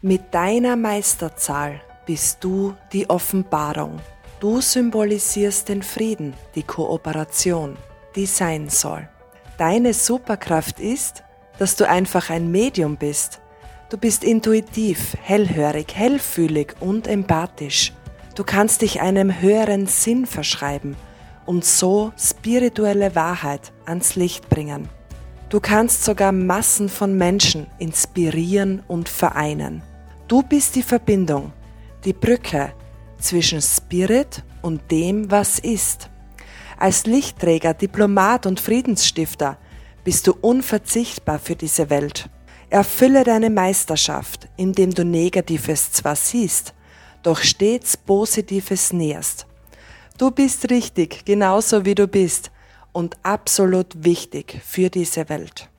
Mit deiner Meisterzahl bist du die Offenbarung. Du symbolisierst den Frieden, die Kooperation, die sein soll. Deine Superkraft ist, dass du einfach ein Medium bist. Du bist intuitiv, hellhörig, hellfühlig und empathisch. Du kannst dich einem höheren Sinn verschreiben und so spirituelle Wahrheit ans Licht bringen. Du kannst sogar Massen von Menschen inspirieren und vereinen. Du bist die Verbindung, die Brücke zwischen Spirit und dem, was ist. Als Lichtträger, Diplomat und Friedensstifter bist du unverzichtbar für diese Welt. Erfülle deine Meisterschaft, indem du Negatives zwar siehst, doch stets Positives näherst. Du bist richtig, genauso wie du bist und absolut wichtig für diese Welt.